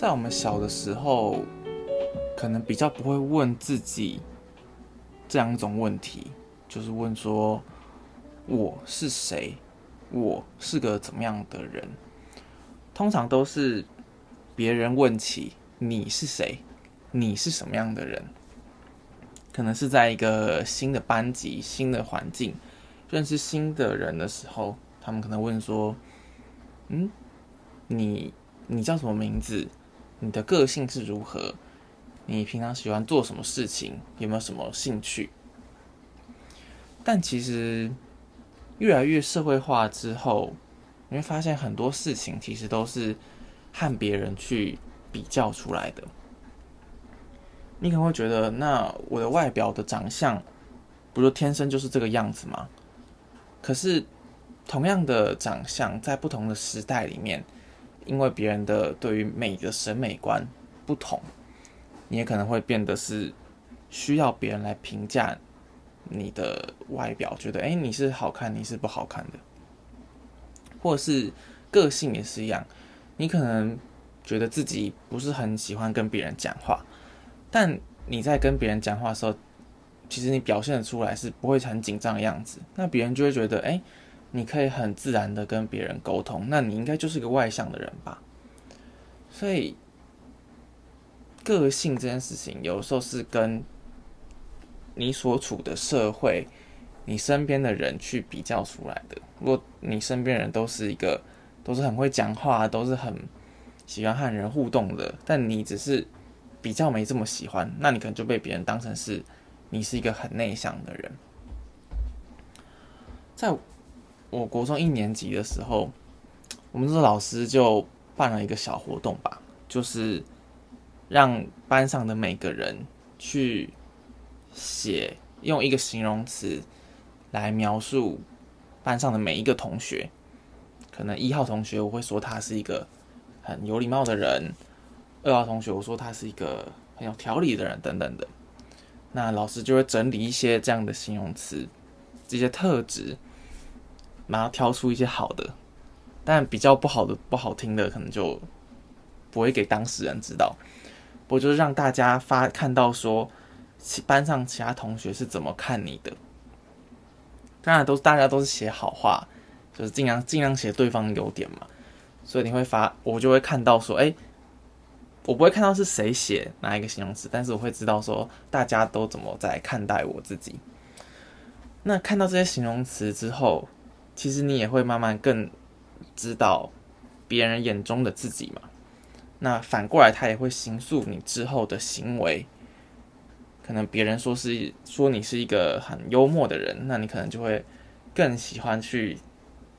在我们小的时候，可能比较不会问自己这样一种问题，就是问说我是谁，我是个怎么样的人。通常都是别人问起你是谁，你是什么样的人。可能是在一个新的班级、新的环境，认识新的人的时候，他们可能问说：“嗯，你你叫什么名字？你的个性是如何？你平常喜欢做什么事情？有没有什么兴趣？”但其实越来越社会化之后，你会发现很多事情其实都是和别人去比较出来的。你可能会觉得，那我的外表的长相，不就天生就是这个样子吗？可是，同样的长相，在不同的时代里面，因为别人的对于美的审美观不同，你也可能会变得是需要别人来评价你的外表，觉得哎你是好看，你是不好看的，或者是个性也是一样，你可能觉得自己不是很喜欢跟别人讲话。但你在跟别人讲话的时候，其实你表现的出来是不会很紧张的样子，那别人就会觉得，哎，你可以很自然的跟别人沟通，那你应该就是个外向的人吧？所以，个性这件事情，有时候是跟你所处的社会、你身边的人去比较出来的。如果你身边人都是一个，都是很会讲话，都是很喜欢和人互动的，但你只是。比较没这么喜欢，那你可能就被别人当成是你是一个很内向的人。在我国中一年级的时候，我们这老师就办了一个小活动吧，就是让班上的每个人去写用一个形容词来描述班上的每一个同学。可能一号同学，我会说他是一个很有礼貌的人。二号同学，我说他是一个很有条理的人，等等的。那老师就会整理一些这样的形容词，这些特质，然后挑出一些好的，但比较不好的、不好听的，可能就不会给当事人知道。我就是让大家发看到说，班上其他同学是怎么看你的。当然，都大家都是写好话，就是尽量尽量写对方优点嘛。所以你会发，我就会看到说，哎。我不会看到是谁写哪一个形容词，但是我会知道说大家都怎么在看待我自己。那看到这些形容词之后，其实你也会慢慢更知道别人眼中的自己嘛。那反过来，他也会形塑你之后的行为。可能别人说是说你是一个很幽默的人，那你可能就会更喜欢去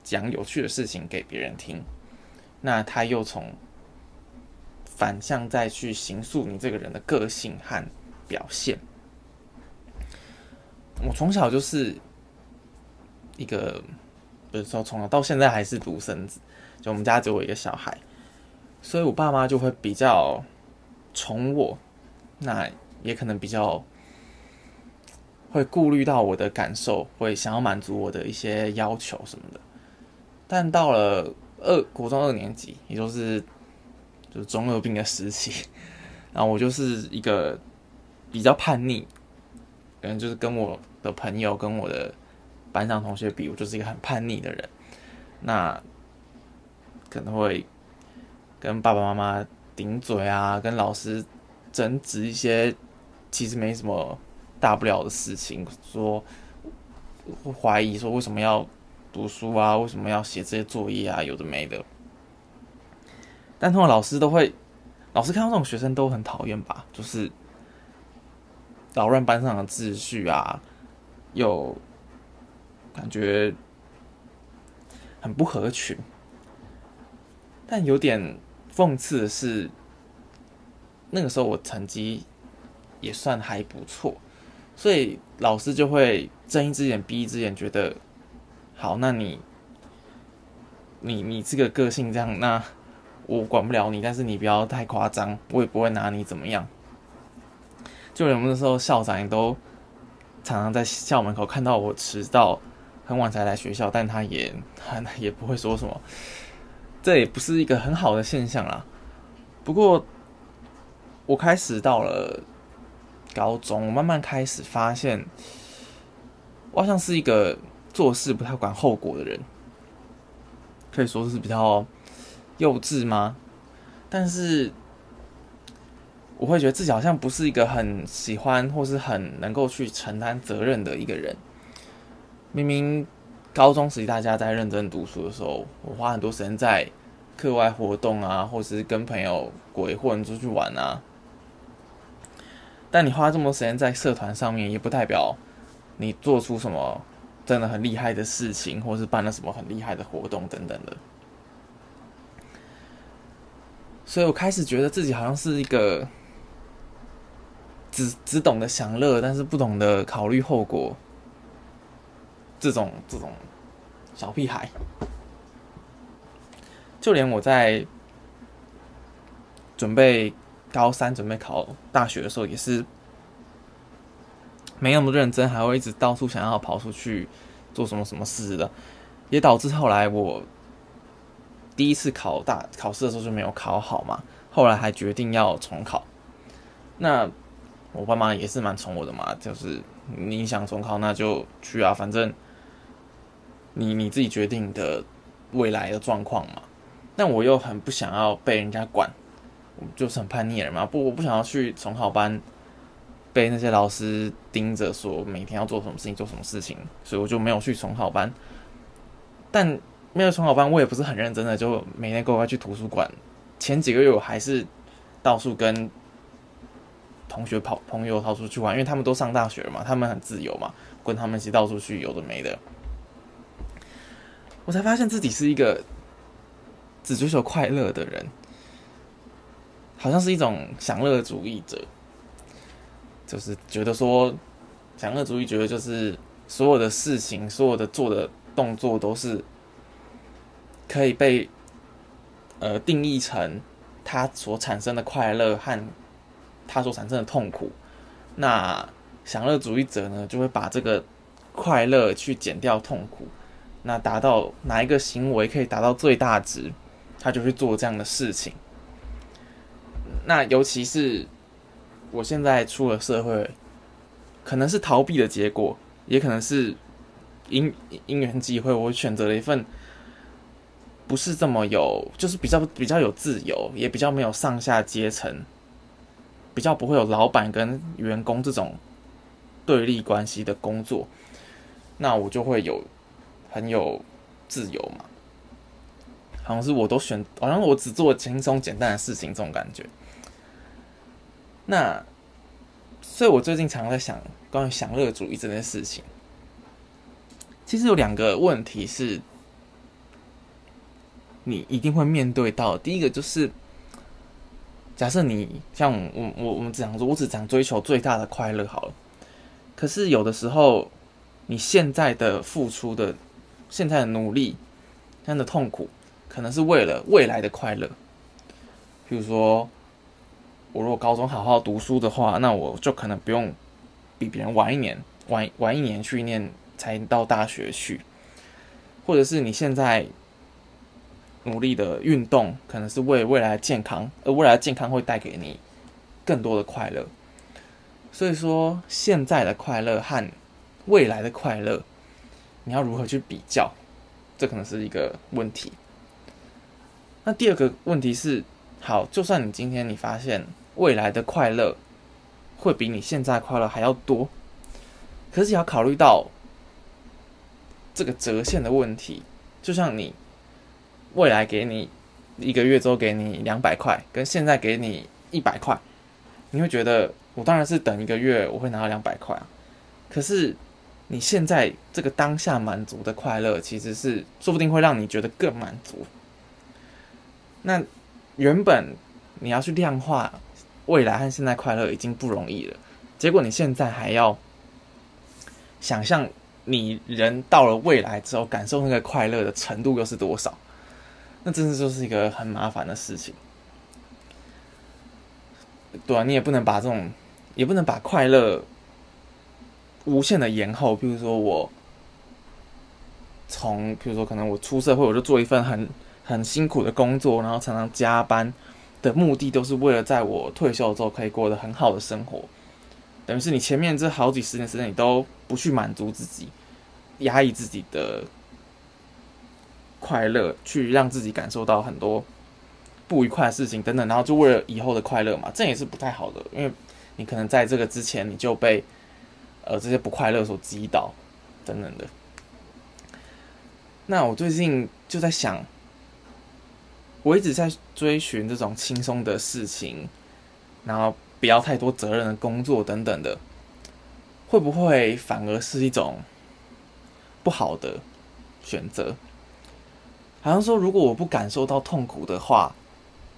讲有趣的事情给别人听。那他又从反向再去形塑你这个人的个性和表现。我从小就是一个，不是说从小到现在还是独生子，就我们家只有我一个小孩，所以我爸妈就会比较宠我，那也可能比较会顾虑到我的感受，会想要满足我的一些要求什么的。但到了二国中二年级，也就是。就是中二病的时期，然后我就是一个比较叛逆，可能就是跟我的朋友、跟我的班上同学比，我就是一个很叛逆的人。那可能会跟爸爸妈妈顶嘴啊，跟老师争执一些其实没什么大不了的事情，说会怀疑说为什么要读书啊，为什么要写这些作业啊，有的没的。但通常老师都会，老师看到这种学生都很讨厌吧，就是扰乱班上的秩序啊，又感觉很不合群。但有点讽刺的是，那个时候我成绩也算还不错，所以老师就会睁一只眼闭一只眼，觉得好，那你你你这个个性这样那。我管不了你，但是你不要太夸张，我也不会拿你怎么样。就连那时候校长也都常常在校门口看到我迟到很晚才来学校，但他也他也不会说什么。这也不是一个很好的现象啦。不过我开始到了高中，我慢慢开始发现，我好像是一个做事不太管后果的人，可以说是比较幼稚吗？但是我会觉得自己好像不是一个很喜欢或是很能够去承担责任的一个人。明明高中时期大家在认真读书的时候，我花很多时间在课外活动啊，或者是跟朋友鬼混出去玩啊。但你花这么多时间在社团上面，也不代表你做出什么真的很厉害的事情，或是办了什么很厉害的活动等等的。所以我开始觉得自己好像是一个只只懂得享乐，但是不懂得考虑后果这种这种小屁孩。就连我在准备高三、准备考大学的时候，也是没那么认真，还会一直到处想要跑出去做什么什么事的，也导致后来我。第一次考大考试的时候就没有考好嘛，后来还决定要重考。那我爸妈也是蛮宠我的嘛，就是你想重考那就去啊，反正你你自己决定的未来的状况嘛。但我又很不想要被人家管，我就是很叛逆人嘛，不我不想要去重考班被那些老师盯着说每天要做什么事情做什么事情，所以我就没有去重考班。但没有重考班，我也不是很认真的，就每天乖乖去图书馆。前几个月我还是到处跟同学跑、朋友到处去玩，因为他们都上大学了嘛，他们很自由嘛，跟他们一起到处去，有的没的。我才发现自己是一个只追求快乐的人，好像是一种享乐主义者，就是觉得说享乐主义，觉得就是所有的事情、所有的做的动作都是。可以被呃定义成它所产生的快乐和它所产生的痛苦。那享乐主义者呢，就会把这个快乐去减掉痛苦，那达到哪一个行为可以达到最大值，他就去做这样的事情。那尤其是我现在出了社会，可能是逃避的结果，也可能是因因缘机会，我选择了一份。不是这么有，就是比较比较有自由，也比较没有上下阶层，比较不会有老板跟员工这种对立关系的工作，那我就会有很有自由嘛。好像是我都选，好像我只做轻松简单的事情，这种感觉。那，所以我最近常常在想关于享乐主义这件事情。其实有两个问题是。你一定会面对到第一个就是，假设你像我我我们只想说，我只想追求最大的快乐好了。可是有的时候，你现在的付出的、现在的努力、现在的痛苦，可能是为了未来的快乐。比如说，我如果高中好好读书的话，那我就可能不用比别人晚一年，晚晚一年去念才到大学去，或者是你现在。努力的运动可能是为未来的健康，而未来的健康会带给你更多的快乐。所以说，现在的快乐和未来的快乐，你要如何去比较？这可能是一个问题。那第二个问题是，好，就算你今天你发现未来的快乐会比你现在快乐还要多，可是也要考虑到这个折现的问题，就像你。未来给你一个月之后给你两百块，跟现在给你一百块，你会觉得我当然是等一个月我会拿到两百块啊。可是你现在这个当下满足的快乐，其实是说不定会让你觉得更满足。那原本你要去量化未来和现在快乐已经不容易了，结果你现在还要想象你人到了未来之后感受那个快乐的程度又是多少？那真的就是一个很麻烦的事情，对啊，你也不能把这种，也不能把快乐无限的延后。比如说我从，比如说可能我出社会，我就做一份很很辛苦的工作，然后常常加班，的目的都是为了在我退休之后可以过得很好的生活。等于是你前面这好几十年时间，你都不去满足自己，压抑自己的快乐，去让自己感受到很多不愉快的事情等等，然后就为了以后的快乐嘛，这也是不太好的，因为你可能在这个之前你就被呃这些不快乐所击倒等等的。那我最近就在想，我一直在追寻这种轻松的事情，然后。不要太多责任的工作等等的，会不会反而是一种不好的选择？好像说，如果我不感受到痛苦的话，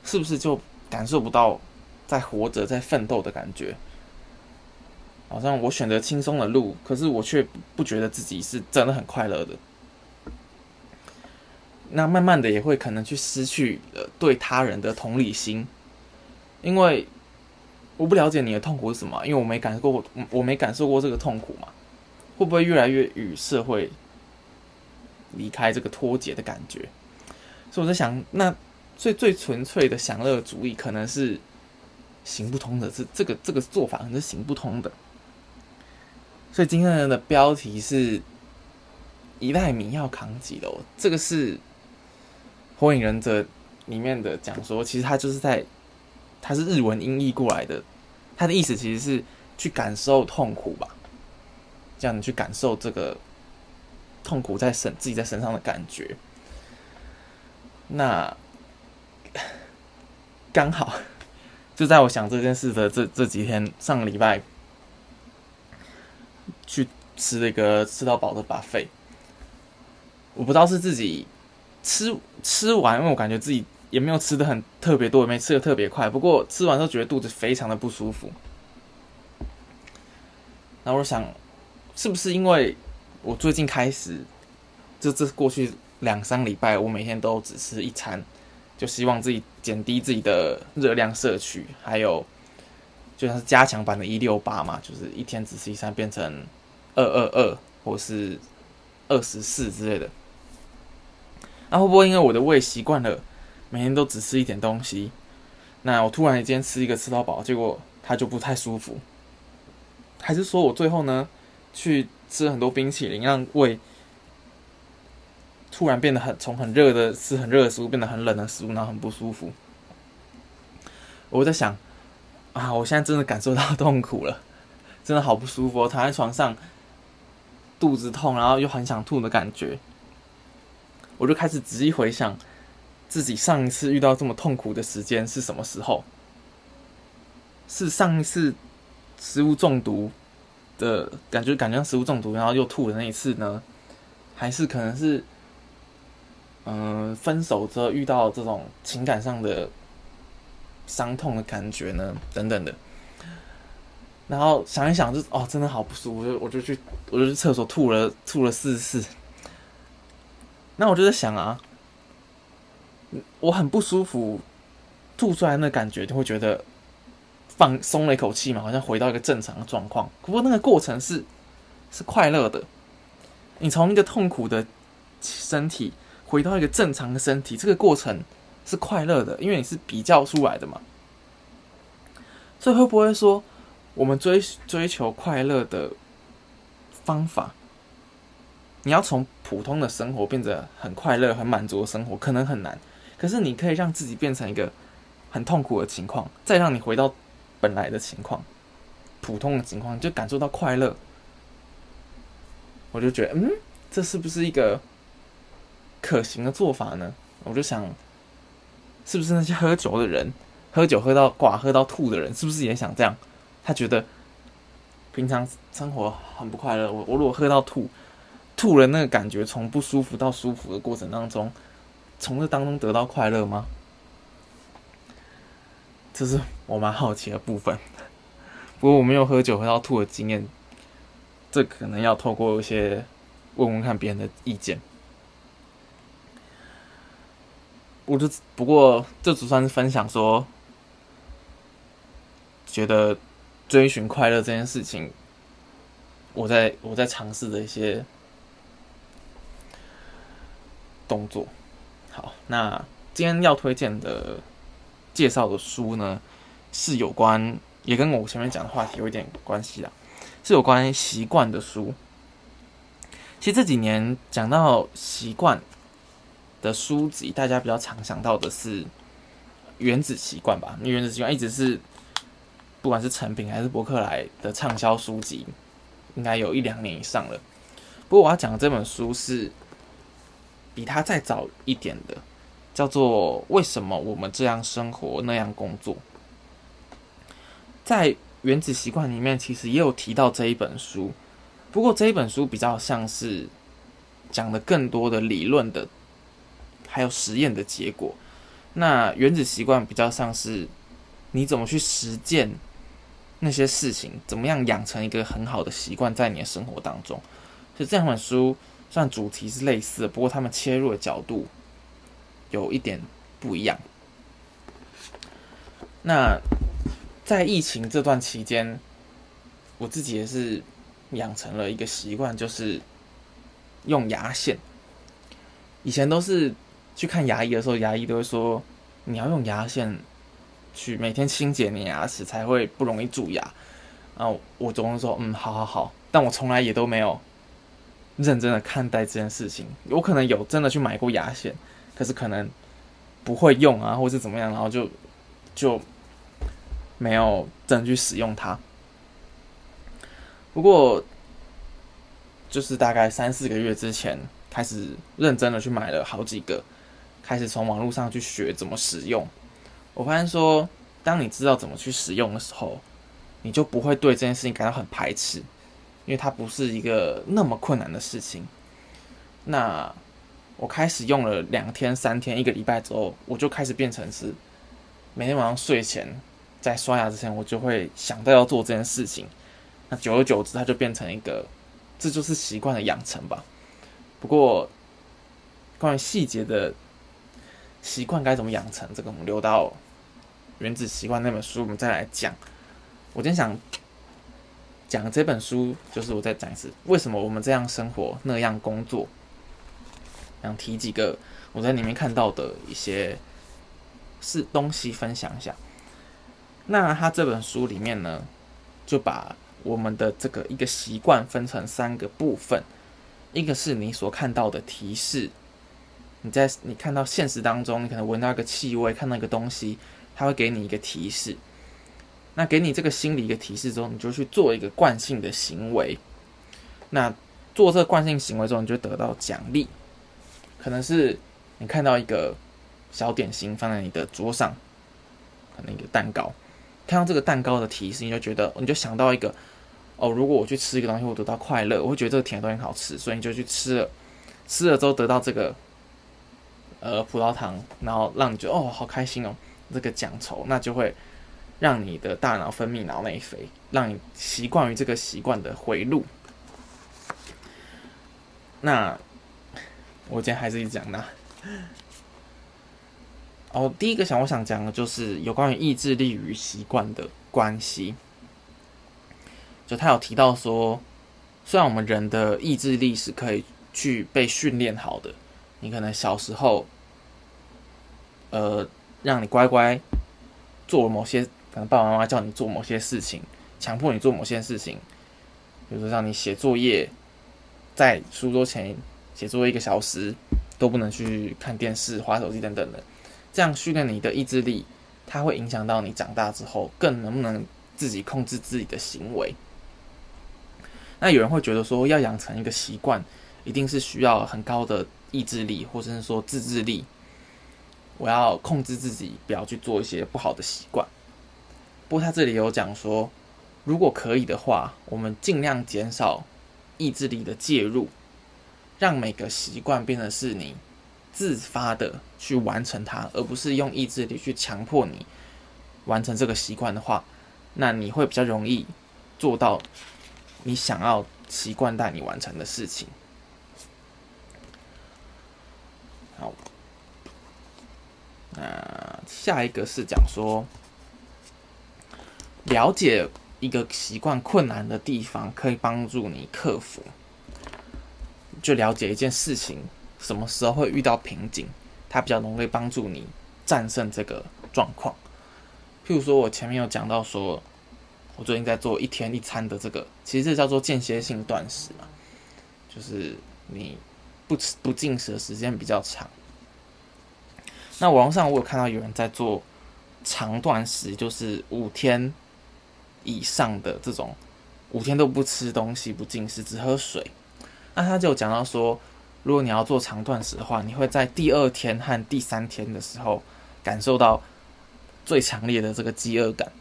是不是就感受不到在活着、在奋斗的感觉？好像我选择轻松的路，可是我却不觉得自己是真的很快乐的。那慢慢的也会可能去失去了对他人的同理心，因为。我不了解你的痛苦是什么，因为我没感受过，我没感受过这个痛苦嘛？会不会越来越与社会离开这个脱节的感觉？所以我在想，那最最纯粹的享乐主义可能是行不通的，这这个这个做法可能是行不通的。所以今天的标题是一代米要扛几楼？这个是《火影忍者》里面的讲说，其实他就是在。他是日文音译过来的，他的意思其实是去感受痛苦吧，这样你去感受这个痛苦在身自己在身上的感觉。那刚好就在我想这件事的这这几天，上个礼拜去吃了一个吃到饱的 buffet，我不知道是自己吃吃完，因为我感觉自己。也没有吃的很特别多，也没吃的特别快。不过吃完之后觉得肚子非常的不舒服。然后我想，是不是因为我最近开始，这这过去两三礼拜，我每天都只吃一餐，就希望自己减低自己的热量摄取，还有就像是加强版的一六八嘛，就是一天只吃一餐，变成二二二或是二十四之类的。那会不会因为我的胃习惯了？每天都只吃一点东西，那我突然间吃一个吃到饱，结果它就不太舒服。还是说我最后呢，去吃很多冰淇淋，让胃突然变得很从很热的吃很热的食物变得很冷的食物，然后很不舒服。我在想啊，我现在真的感受到痛苦了，真的好不舒服，躺在床上肚子痛，然后又很想吐的感觉。我就开始仔细回想。自己上一次遇到这么痛苦的时间是什么时候？是上一次食物中毒的感觉，感觉食物中毒，然后又吐的那一次呢？还是可能是嗯分手之后遇到这种情感上的伤痛的感觉呢？等等的。然后想一想，就哦，真的好不舒服，我就我就去我就去厕所吐了吐了四次。那我就在想啊。我很不舒服，吐出来那感觉，就会觉得放松了一口气嘛，好像回到一个正常的状况。不过那个过程是是快乐的，你从一个痛苦的身体回到一个正常的身体，这个过程是快乐的，因为你是比较出来的嘛。所以会不会说，我们追追求快乐的方法，你要从普通的生活变得很快乐、很满足的生活，可能很难。可是你可以让自己变成一个很痛苦的情况，再让你回到本来的情况，普通的情况，就感受到快乐。我就觉得，嗯，这是不是一个可行的做法呢？我就想，是不是那些喝酒的人，喝酒喝到挂、喝到吐的人，是不是也想这样？他觉得平常生活很不快乐。我我如果喝到吐，吐了那个感觉，从不舒服到舒服的过程当中。从这当中得到快乐吗？这是我蛮好奇的部分。不过我没有喝酒喝到吐的经验，这可能要透过一些问问看别人的意见。我就不过这只算是分享说，觉得追寻快乐这件事情，我在我在尝试的一些动作。好，那今天要推荐的介绍的书呢，是有关，也跟我前面讲的话题有一点关系啦，是有关习惯的书。其实这几年讲到习惯的书籍，大家比较常想到的是《原子习惯》吧？因为《原子习惯》一直是不管是成品还是博客来的畅销书籍，应该有一两年以上了。不过我要讲的这本书是比它再早一点的，叫做《为什么我们这样生活那样工作》。在《原子习惯》里面，其实也有提到这一本书。不过这一本书比较像是讲的更多的理论的，还有实验的结果。那原子习惯比较像是你怎么去实践那些事情，怎么样养成一个很好的习惯在你的生活当中。所以这两本书虽然主题是类似的，不过他们切入的角度有一点不一样。那在疫情这段期间，我自己也是。养成了一个习惯，就是用牙线。以前都是去看牙医的时候，牙医都会说你要用牙线去每天清洁你牙齿，才会不容易蛀牙。然后我总是说嗯，好好好，但我从来也都没有认真的看待这件事情。我可能有真的去买过牙线，可是可能不会用啊，或是怎么样，然后就就没有真的去使用它。不过，就是大概三四个月之前开始认真的去买了好几个，开始从网络上去学怎么使用。我发现说，当你知道怎么去使用的时候，你就不会对这件事情感到很排斥，因为它不是一个那么困难的事情。那我开始用了两天、三天、一个礼拜之后，我就开始变成是每天晚上睡前在刷牙之前，我就会想到要做这件事情。那久而久之，它就变成一个，这就是习惯的养成吧。不过，关于细节的习惯该怎么养成，这个我们留到《原子习惯》那本书我们再来讲。我今天想讲这本书，就是我再讲一次，为什么我们这样生活那样工作？想提几个我在里面看到的一些是东西分享一下。那他这本书里面呢，就把我们的这个一个习惯分成三个部分，一个是你所看到的提示，你在你看到现实当中，你可能闻到一个气味，看到一个东西，它会给你一个提示。那给你这个心理一个提示之后，你就去做一个惯性的行为。那做这个惯性行为之后，你就得到奖励，可能是你看到一个小点心放在你的桌上，可能一个蛋糕，看到这个蛋糕的提示，你就觉得你就想到一个。哦，如果我去吃一个东西，我得到快乐，我会觉得这个甜的东西好吃，所以你就去吃了，吃了之后得到这个呃葡萄糖，然后让你觉得哦好开心哦，这个奖酬，那就会让你的大脑分泌脑内啡，让你习惯于这个习惯的回路。那我今天还是一直讲那。哦，第一个想我想讲的就是有关于意志力与习惯的关系。就他有提到说，虽然我们人的意志力是可以去被训练好的，你可能小时候，呃，让你乖乖做某些，可能爸爸妈妈叫你做某些事情，强迫你做某些事情，比如说让你写作业，在书桌前写作业一个小时，都不能去看电视、划手机等等的，这样训练你的意志力，它会影响到你长大之后更能不能自己控制自己的行为。那有人会觉得说，要养成一个习惯，一定是需要很高的意志力，或者是说自制力。我要控制自己，不要去做一些不好的习惯。不过他这里有讲说，如果可以的话，我们尽量减少意志力的介入，让每个习惯变成是你自发的去完成它，而不是用意志力去强迫你完成这个习惯的话，那你会比较容易做到。你想要习惯带你完成的事情。好，那下一个是讲说，了解一个习惯困难的地方，可以帮助你克服。就了解一件事情什么时候会遇到瓶颈，它比较容易帮助你战胜这个状况。譬如说，我前面有讲到说，我最近在做一天一餐的这个，其实这叫做间歇性断食嘛，就是你不吃不进食的时间比较长。那网上我有看到有人在做长断食，就是五天以上的这种，五天都不吃东西、不进食，只喝水。那他就讲到说，如果你要做长断食的话，你会在第二天和第三天的时候感受到最强烈的这个饥饿感。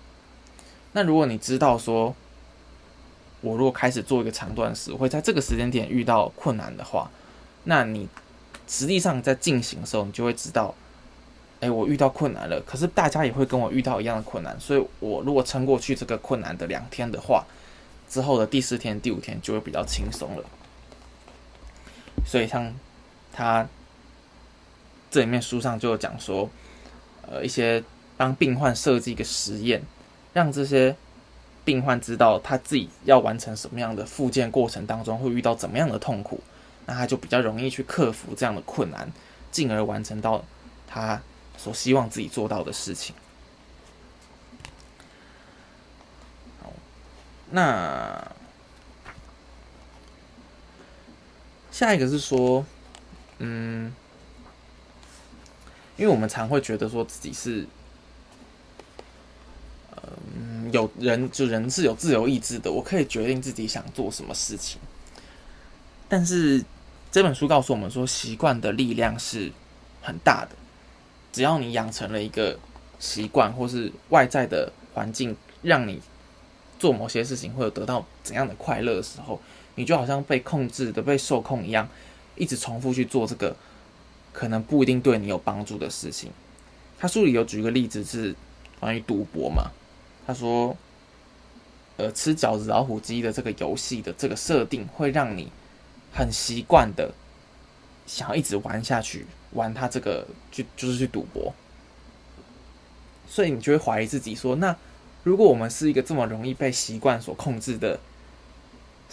那如果你知道说，我如果开始做一个长断食，会在这个时间点遇到困难的话，那你实际上在进行的时候，你就会知道，哎，我遇到困难了。可是大家也会跟我遇到一样的困难，所以我如果撑过去这个困难的两天的话，之后的第四天、第五天就会比较轻松了。所以，像他这里面书上就有讲说，呃，一些帮病患设计一个实验，让这些病患知道他自己要完成什么样的复健过程当中会遇到怎么样的痛苦，那他就比较容易去克服这样的困难，进而完成到他所希望自己做到的事情。好，那。下一个是说，嗯，因为我们常会觉得说自己是，嗯，有人就人是有自由意志的，我可以决定自己想做什么事情。但是这本书告诉我们说，习惯的力量是很大的。只要你养成了一个习惯，或是外在的环境让你做某些事情，或者得到怎样的快乐的时候。你就好像被控制的、被受控一样，一直重复去做这个可能不一定对你有帮助的事情。他书里有举一个例子是关于赌博嘛？他说，呃，吃饺子老虎机的这个游戏的这个设定，会让你很习惯的想要一直玩下去，玩他这个就就是去赌博。所以你就会怀疑自己说：那如果我们是一个这么容易被习惯所控制的？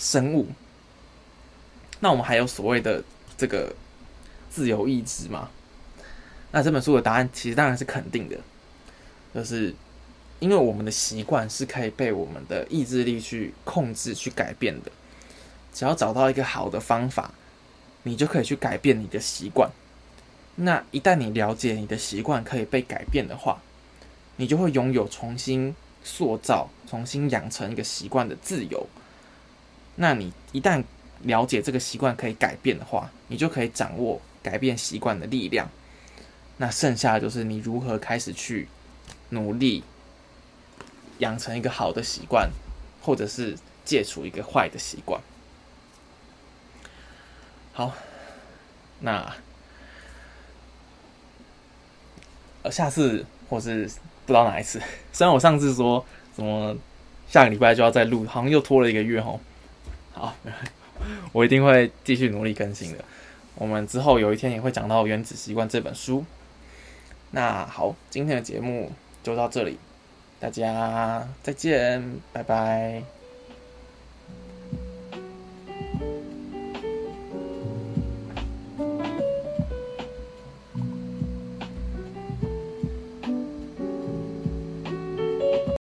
生物，那我们还有所谓的这个自由意志吗？那这本书的答案其实当然是肯定的，就是因为我们的习惯是可以被我们的意志力去控制、去改变的。只要找到一个好的方法，你就可以去改变你的习惯。那一旦你了解你的习惯可以被改变的话，你就会拥有重新塑造、重新养成一个习惯的自由。那你一旦了解这个习惯可以改变的话，你就可以掌握改变习惯的力量。那剩下的就是你如何开始去努力养成一个好的习惯，或者是戒除一个坏的习惯。好，那呃，下次或是不知道哪一次，虽然我上次说什么下个礼拜就要再录，好像又拖了一个月吼。好，我一定会继续努力更新的。我们之后有一天也会讲到《原子习惯》这本书。那好，今天的节目就到这里，大家再见，拜拜。